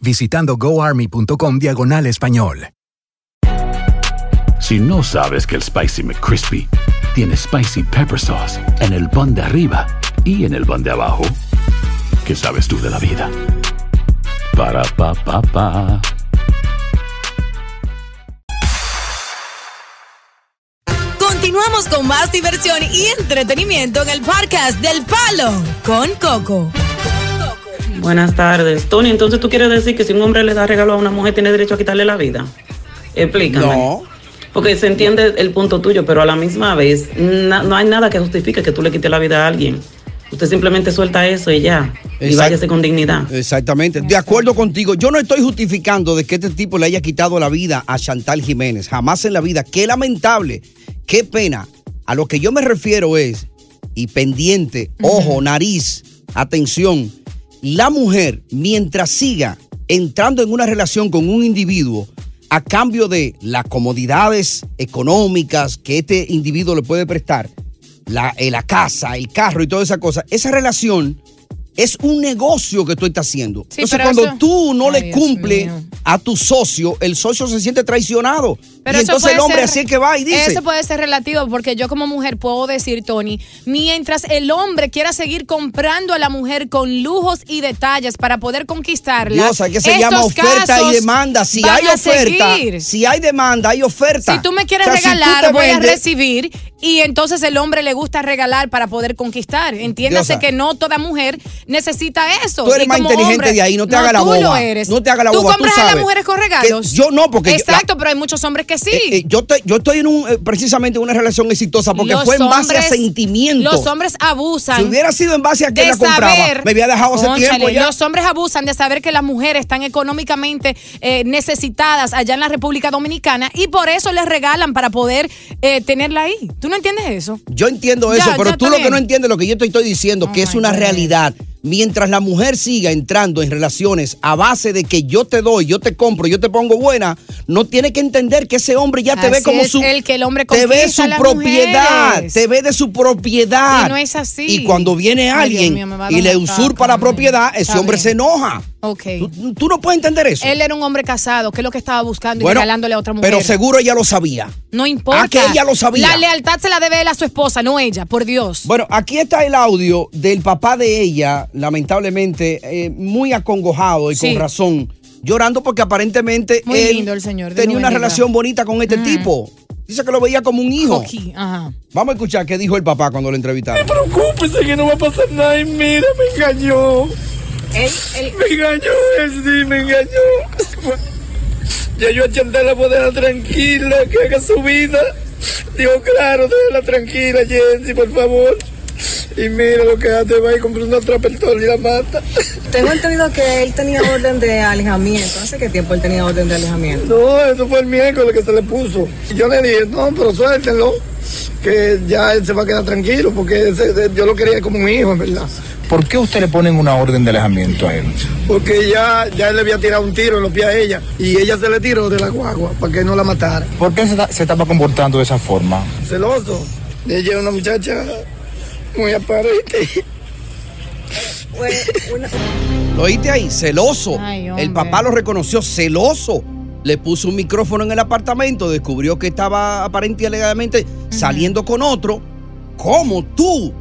visitando goarmy.com diagonal español. Si no sabes que el Spicy McCrispy tiene Spicy Pepper Sauce en el pan de arriba y en el pan de abajo, ¿qué sabes tú de la vida? Para, pa, pa, pa. Continuamos con más diversión y entretenimiento en el podcast del Palo con Coco. Buenas tardes. Tony, entonces tú quieres decir que si un hombre le da regalo a una mujer tiene derecho a quitarle la vida? Explícame. No. Porque se entiende el punto tuyo, pero a la misma vez na- no hay nada que justifique que tú le quites la vida a alguien. Usted simplemente suelta eso y ya. Y váyase con dignidad. Exactamente. De acuerdo contigo, yo no estoy justificando de que este tipo le haya quitado la vida a Chantal Jiménez. Jamás en la vida. Qué lamentable. Qué pena. A lo que yo me refiero es, y pendiente, ojo, nariz, atención, la mujer, mientras siga entrando en una relación con un individuo a cambio de las comodidades económicas que este individuo le puede prestar, la, eh, la casa, el carro y toda esa cosa, esa relación es un negocio que tú estás haciendo. Sí, Entonces, cuando eso- tú no Ay, le Dios cumple mío. a tu socio, el socio se siente traicionado. Pero y entonces el hombre ser- así es que va y dice. Eso puede ser relativo porque yo como mujer puedo decir, Tony, mientras el hombre quiera seguir comprando a la mujer con lujos y detalles para poder conquistarla. Dios, ¿qué se llama oferta y demanda? Si hay a oferta, si hay demanda, hay oferta. Si tú me quieres O sea, si tú regalar, voy a recibir. Y entonces el hombre le gusta regalar para poder conquistar. Entiéndase Diosa. que no toda mujer necesita eso. Tú eres Y más como inteligente hombre- de ahí, no te hagas la tú boba. lo eres. No te hagas la boba, tú compras a sabes. las mujeres con regalos? Que yo no, porque yo- Exacto, pero hay muchos hombres que sí. Eh, yo, estoy, yo estoy en un, eh, precisamente en una relación exitosa porque Los fue en base a hombres- sentimiento. Los hombres abusan. Si hubiera sido en base a que la compraba, saber- me había dejado hace tiempo ya. Los hombres abusan de saber que las mujeres están económicamente eh, necesitadas allá en la República Dominicana y por eso les regalan para poder eh, tenerla ahí. ¿Tú no entiendes eso? Yo entiendo Ya, eso, pero ya tú lo que no entiendes, lo que yo te estoy diciendo, que es una realidad. Mientras la mujer siga entrando en relaciones a base de que yo te doy, yo te compro, yo te pongo buena, no tiene que entender que ese hombre ya te ve como es su el que el hombre te ve su propiedad, mujeres. te ve de su propiedad. Y no es así. Y cuando viene alguien mío, y le usurpa la propiedad, ese Está hombre bien. se enoja. Ok. ¿Tú, tú no puedes entender eso. Él era un hombre casado, que es lo que estaba buscando y Bueno, regalándole a otra mujer. pero seguro ella lo sabía. No importa. Ah, que ella lo sabía. La lealtad se la debe él a su esposa, no ella, por Dios. Bueno, aquí está el audio del papá de ella, lamentablemente eh, muy acongojado y Sí. con razón, llorando porque aparentemente Muy él lindo el señor, Dios tenía una bendiga. relación bonita con este tipo. Dice que lo veía como un hijo. Coqui, ajá. Vamos a escuchar qué dijo el papá cuando lo entrevistaron. Preocúpese que no va a pasar nada. Y mira, me engañó. Me engañó, él sí, me engañó. Ya yo a la puedo dejar tranquila, que haga su vida. Digo, claro, déjala tranquila, Jensi, por favor. Y mira lo que hace, va y compra una trapertola y la mata. Tengo entendido que él tenía orden de alejamiento. ¿Hace qué tiempo él tenía orden de alejamiento? No, eso fue el miércoles que se le puso. Yo le dije, no, pero suéltenlo, que ya él se va a quedar tranquilo, porque ese- yo lo quería como un hijo, en verdad. ¿Por qué usted le ponen una orden de alejamiento a él? Porque ya, ya él le había tirado un tiro en los pies a ella y ella se le tiró de la guagua para que no la matara. ¿Por qué se, ta- se estaba comportando de esa forma? Celoso. Ella es una muchacha muy aparente. ¿Lo oíste ahí? Celoso. Ay, el papá lo reconoció celoso. Le puso un micrófono en el apartamento, descubrió que estaba aparente y alegadamente saliendo con otro. ¿Cómo tú?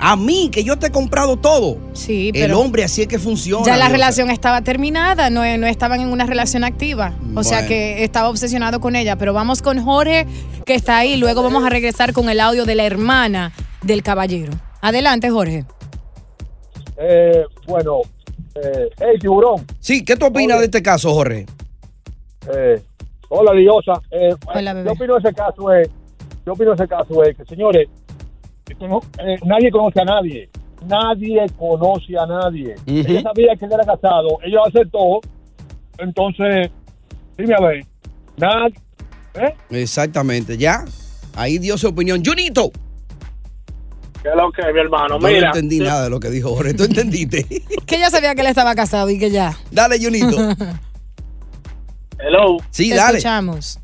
A mí, que yo te he comprado todo. Sí, El pero hombre así es que funciona. ya la relación estaba terminada, no, no estaban en una relación activa. O sea que estaba obsesionado con ella. Pero vamos con Jorge, que está ahí. Luego vamos a regresar con el audio de la hermana del caballero. Adelante, Jorge. Eh, bueno, eh, hey, tiburón. Sí, ¿qué tú opinas de este caso, Jorge? Eh, hola, Diosa. Eh, Hola, yo opino de ese caso es, yo opino de ese caso es que, señores, no- eh, nadie conoce a nadie. Nadie conoce a nadie. Ujú. Ella sabía que él era casado. Ella aceptó. Entonces, dime a ver. Nadie. ¿Eh? Exactamente, ya. Ahí dio su opinión. Junito. ¿Qué es lo que, mi hermano? Yo no Mira. entendí nada de lo que dijo Jorge. ¿Tú entendiste? Que ella sabía que él estaba casado y que ya. Dale, Junito. Hello. Sí, Te dale. escuchamos.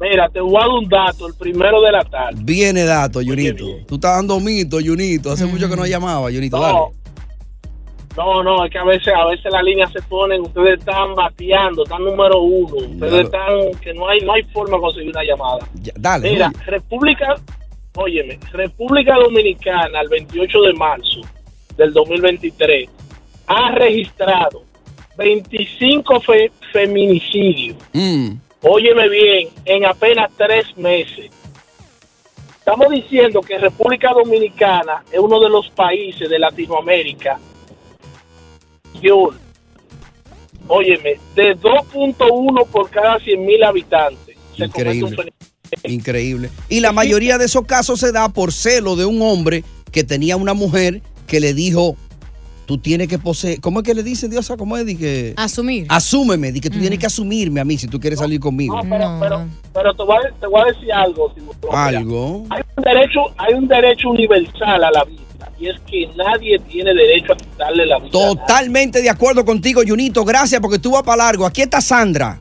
Mira, te voy a dar un dato, el primero de la tarde. Viene dato, Junito. Tú estás dando mito, Junito. Hace mucho que no llamaba, Junito. Dale. No, no, no, es que a veces, a veces las líneas se ponen, ustedes están bateando, están número uno, ustedes Claro. están, que no hay, no hay forma de conseguir una llamada. Ya, dale. Mira. República, óyeme, República Dominicana, el 28 de marzo del 2023, ha registrado 25 fe- feminicidios. Mm. Óyeme bien, en apenas tres meses. Estamos diciendo que República Dominicana es uno de los países de Latinoamérica. Yo, óyeme, de 2.1 por cada 100 mil habitantes. Se Increíble. Increíble. Y la mayoría de esos casos se da por celo de un hombre que tenía una mujer que le dijo, tú tienes que poseer. ¿Cómo es que le dicen, Diosa? ¿Cómo es? Di que, Asumir. asúmeme, di que tú tienes que asumirme a mí si tú quieres salir conmigo. No, pero, pero, pero te, voy a, te voy a decir algo. Timoteo. Algo. Hay un derecho, hay un derecho universal a la vida y es que nadie tiene derecho a quitarle la vida. Totalmente de acuerdo contigo, Junito. Gracias porque tú vas para largo. Aquí está Sandra.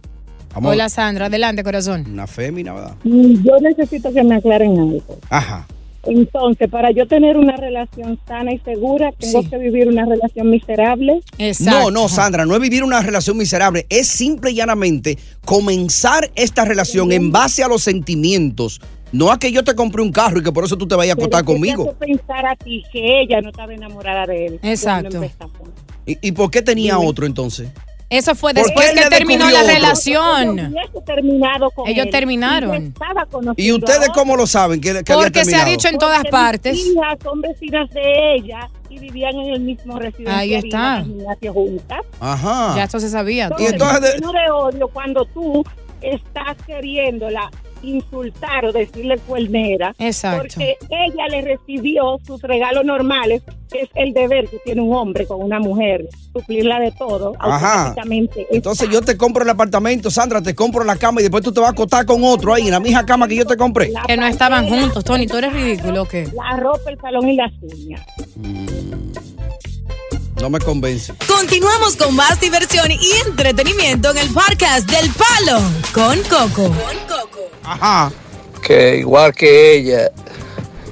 Vamos. Hola Sandra, adelante corazón. Una fémina, ¿verdad? Mm, Yo necesito que me aclaren algo. Ajá. Entonces, para yo tener una relación sana y segura, tengo que vivir una relación miserable. No, no, Sandra, no es vivir una relación miserable, es simple y llanamente comenzar esta relación en base a los sentimientos. No a que yo te compré un carro y que por eso tú te vayas a acostar ¿qué te conmigo. hace pensar a ti que ella no estaba enamorada de él. Exacto. ¿Y, y por qué tenía otro entonces? Eso fue ¿Por después que terminó la otro? relación. Terminado con Ellos él, terminaron. y ¿Y ustedes cómo lo saben que, que había Porque se ha dicho en todas Porque partes. Mis hijas son vecinas de ella y vivían en el mismo residencial. Ahí está. juntas. Ajá. Ya esto se sabía. Entonces, Y entonces de- lleno de odio cuando tú estás queriéndola insultar o decirle cuernera. Exacto. Porque ella le recibió sus regalos normales, que es el deber que tiene un hombre con una mujer, suplirla de todo. Ajá. automáticamente. Entonces yo te compro el apartamento, Sandra, te compro la cama y después tú te vas a acostar con otro ahí en la misma cama que yo te compré. Que no estaban juntos, Tony. ¿Tú eres ridículo o qué? La ropa, el salón y las uñas. No me convence. Continuamos con más diversión y entretenimiento en el podcast del Palo con Coco. Ajá. que igual que ella,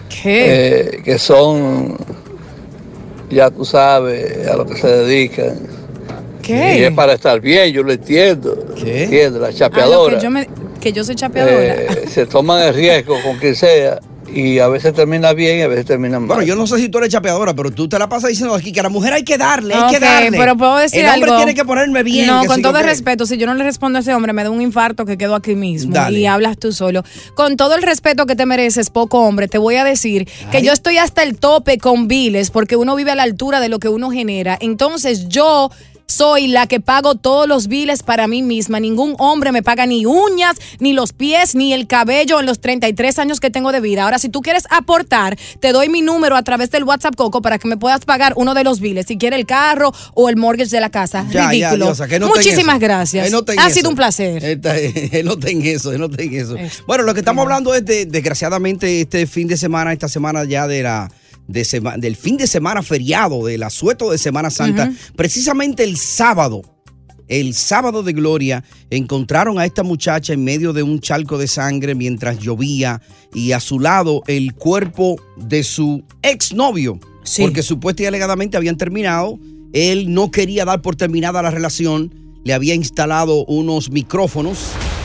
¿Qué? eh, que son, ya tú sabes, a lo que se dedican. ¿Qué? Y es para estar bien, yo lo entiendo. ¿Entiendes? La Ah, chapeadora. que, yo me- que yo soy chapeadora. eh, se toman el riesgo con quien sea y a veces termina bien y a veces termina mal. Bueno, yo no sé si tú eres chapeadora, pero tú te la pasas diciendo aquí que a la mujer hay que darle, hay que darle. pero puedo decir El hombre algo. tiene que ponerme bien. No, con todo el respeto, si yo no le respondo a ese hombre, me da un infarto que quedo aquí mismo. Dale. Y hablas tú solo. Con todo el respeto que te mereces, poco hombre, te voy a decir que yo estoy hasta el tope con biles porque uno vive a la altura de lo que uno genera. Entonces yo. Soy la que pago todos los biles para mí misma. Ningún hombre me paga ni uñas, ni los pies, ni el cabello en los 33 años que tengo de vida. Ahora, si tú quieres aportar, te doy mi número a través del WhatsApp Coco para que me puedas pagar uno de los biles. Si quiere el carro o el mortgage de la casa. Ya, ya, Ridículo. Diosa, que no ten Muchísimas gracias. Que no ten ha eso. sido un placer. Esta- él no ten eso, él no ten eso. Bueno, lo que estamos hablando es de, desgraciadamente, este fin de semana, esta semana ya de la. De sema- del fin de semana feriado, del asueto de Semana Santa, precisamente el sábado, el sábado de gloria, encontraron a esta muchacha en medio de un charco de sangre mientras llovía y a su lado el cuerpo de su exnovio, porque supuestamente y alegadamente habían terminado. Él no quería dar por terminada la relación, le había instalado unos micrófonos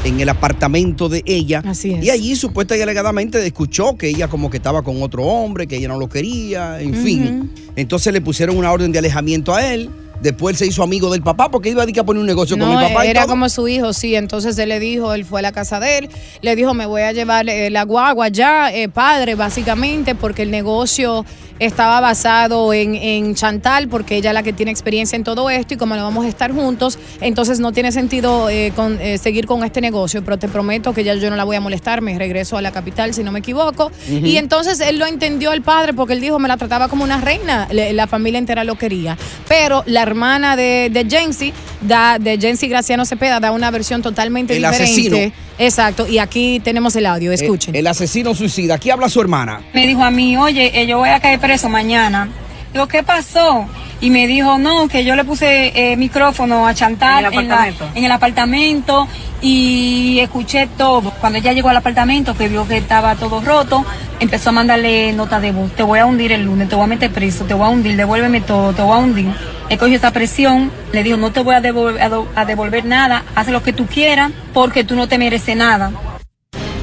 en el apartamento de ella. Y allí supuesta y alegadamente escuchó que ella como que estaba con otro hombre, que ella no lo quería, en fin. Entonces le pusieron una orden de alejamiento a él. Después se hizo amigo del papá porque iba a, poner un negocio con mi papá. y era todo. como su hijo, sí. Entonces él le dijo, él fue a la casa de él, le dijo, me voy a llevar eh, la guagua ya, eh, padre, básicamente, porque el negocio estaba basado en, en Chantal, porque ella es la que tiene experiencia en todo esto y como no vamos a estar juntos, entonces no tiene sentido eh, con- eh, seguir con este negocio, pero te prometo que ya yo no la voy a molestar, me regreso a la capital si no me equivoco. Y entonces él lo entendió el padre porque él dijo, me la trataba como una reina, le- la familia entera lo quería. Pero la hermana de, de Jency, da, de Jency Graciano Cepeda, da una versión totalmente El diferente. asesino. Exacto, y aquí tenemos el audio, escuchen. El, el asesino suicida. Aquí habla su hermana. Me dijo a mí, oye, eh, yo voy a caer preso mañana. Digo, ¿qué pasó? Y me dijo, no, que yo le puse eh, micrófono a Chantal ¿En el en, la- en el apartamento y escuché todo. Cuando ella llegó al apartamento, que vio que estaba todo roto, empezó a mandarle nota de voz. Te voy a hundir el lunes, te voy a meter preso, te voy a hundir, devuélveme todo, te voy a hundir. Él cogió esta presión, le dijo, no te voy a devolver, a devolver nada, haz lo que tú quieras, porque tú no te mereces nada.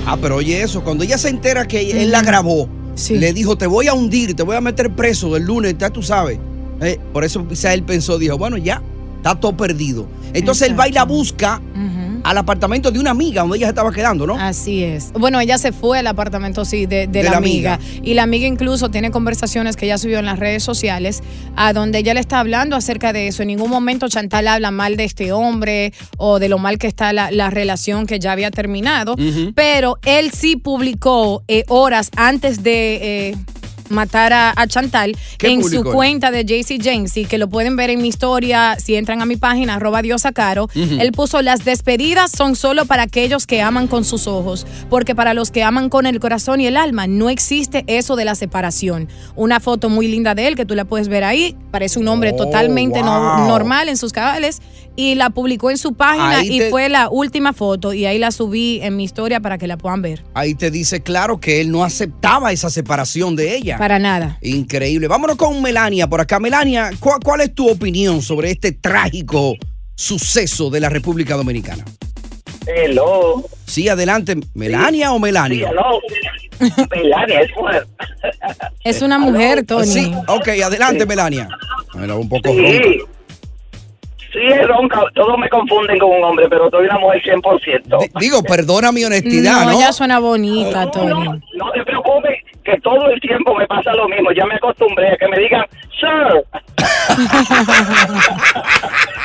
Ah, pero oye eso, cuando ella se entera que él la grabó, le dijo, te voy a hundir, te voy a meter preso el lunes, ya tú sabes. Eh, por eso quizá él pensó, dijo, bueno, ya, está todo perdido. Entonces él va y la busca al apartamento de una amiga donde ella se estaba quedando, ¿no? Así es. Bueno, ella se fue al apartamento, sí, de, de De la, la amiga. amiga. Y la amiga incluso tiene conversaciones que ella subió en las redes sociales, a donde ella le está hablando acerca de eso. En ningún momento Chantal habla mal de este hombre o de lo mal que está la, la relación que ya había terminado. Pero él sí publicó eh, horas antes de... eh, matar a, a Chantal ¿Qué en publicó su cuenta de JC Jensi, que lo pueden ver en mi historia si entran a mi página, arroba Diosa Caro. Ujú. Él puso, las despedidas son solo para aquellos que aman con sus ojos, porque para los que aman con el corazón y el alma no existe eso de la separación. Una foto muy linda de él que tú la puedes ver ahí, parece un hombre Oh, totalmente no- normal en sus cabales y la publicó en su página Ahí y te- fue la última foto y ahí la subí en mi historia para que la puedan ver. Ahí te dice claro que él no aceptaba esa separación de ella. Para nada. Increíble. Vámonos con Melania por acá. Melania, ¿cuál, cuál es tu opinión sobre este trágico suceso de la República Dominicana? Hello. Sí, adelante. ¿Melania o Melania? Hello. Melania es mujer. Es una mujer, Tony. Sí, ok, adelante, Melania. Era un poco Sí. ronca. Sí, es ronca. Todos me confunden con un hombre, pero soy una mujer 100%. Digo, perdona mi honestidad, ¿no? ella suena bonita, Tony. No te preocupes, que todo el tiempo me pasa lo mismo. Ya me acostumbré a que me digan, sir.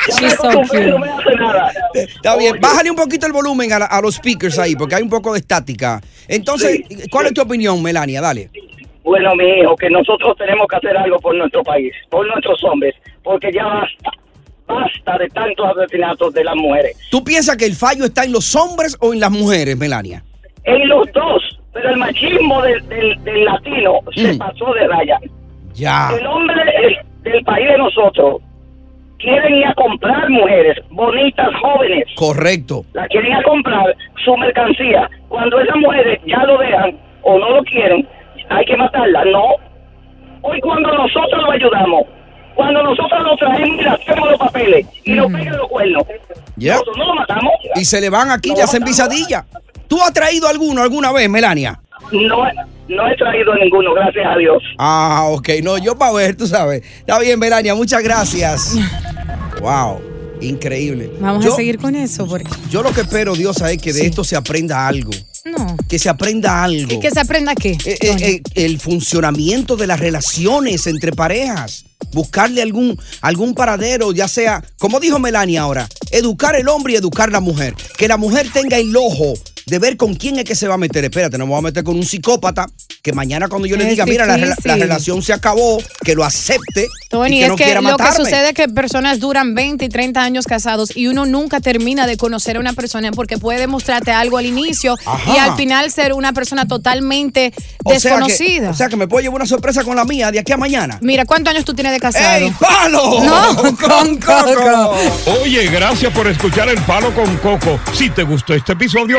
ya me She's so acostumbré, no cute. me hace nada. Está bien, bájale un poquito el volumen a, la- a los speakers ahí, porque hay un poco de estática. Entonces, ¿cuál es tu opinión, Melania? Dale. Bueno, mi hijo, que nosotros tenemos que hacer algo por nuestro país, por nuestros hombres, porque ya basta. Basta de tantos asesinatos de las mujeres. ¿Tú piensas que el fallo está en los hombres o en las mujeres, Melania? En los dos, pero el machismo del, del, del latino se pasó de raya. Ya. El hombre del, del país de nosotros quieren ir a comprar mujeres bonitas, jóvenes. Correcto. La quieren ir a comprar su mercancía. Cuando esas mujeres ya lo dejan o no lo quieren, hay que matarla. No. Hoy cuando nosotros lo ayudamos, cuando nosotros lo traemos y le hacemos los papeles y nos pegan los cuernos, Ya. nosotros no lo matamos. Y se le van aquí y hacen pisadilla. ¿Tú has traído alguno alguna vez, Melania? No, no he traído ninguno, gracias a Dios. Ah, ok. No, yo para ver, tú sabes. Está bien, Melania, muchas gracias. Wow, increíble. Vamos Yo- a seguir con eso. Porque... Yo lo que espero, Diosa, es que de esto se aprenda algo. No. Que se aprenda algo. ¿Y que se aprenda qué? Eh, eh, eh, el funcionamiento de las relaciones entre parejas. Buscarle algún, algún paradero, ya sea, como dijo Melania ahora, educar el hombre y educar la mujer. Que la mujer tenga el ojo de ver con quién es que se va a meter. Espérate, no me voy a meter con un psicópata que mañana cuando yo le diga, mira, la, relación se acabó, que lo acepte Tony, y que es no que quiera lo que sucede es que personas duran 20 y 30 años casados y uno nunca termina de conocer a una persona porque puede mostrarte algo al inicio Ajá. y al final ser una persona totalmente O sea que- desconocida. o sea que me puedo llevar una sorpresa con la mía de aquí a mañana. Mira, ¿cuántos años tú tienes de casado? ¡Ey, palo! No, con Coco. Oye, gracias por escuchar El Palo con Coco. Si te gustó este episodio,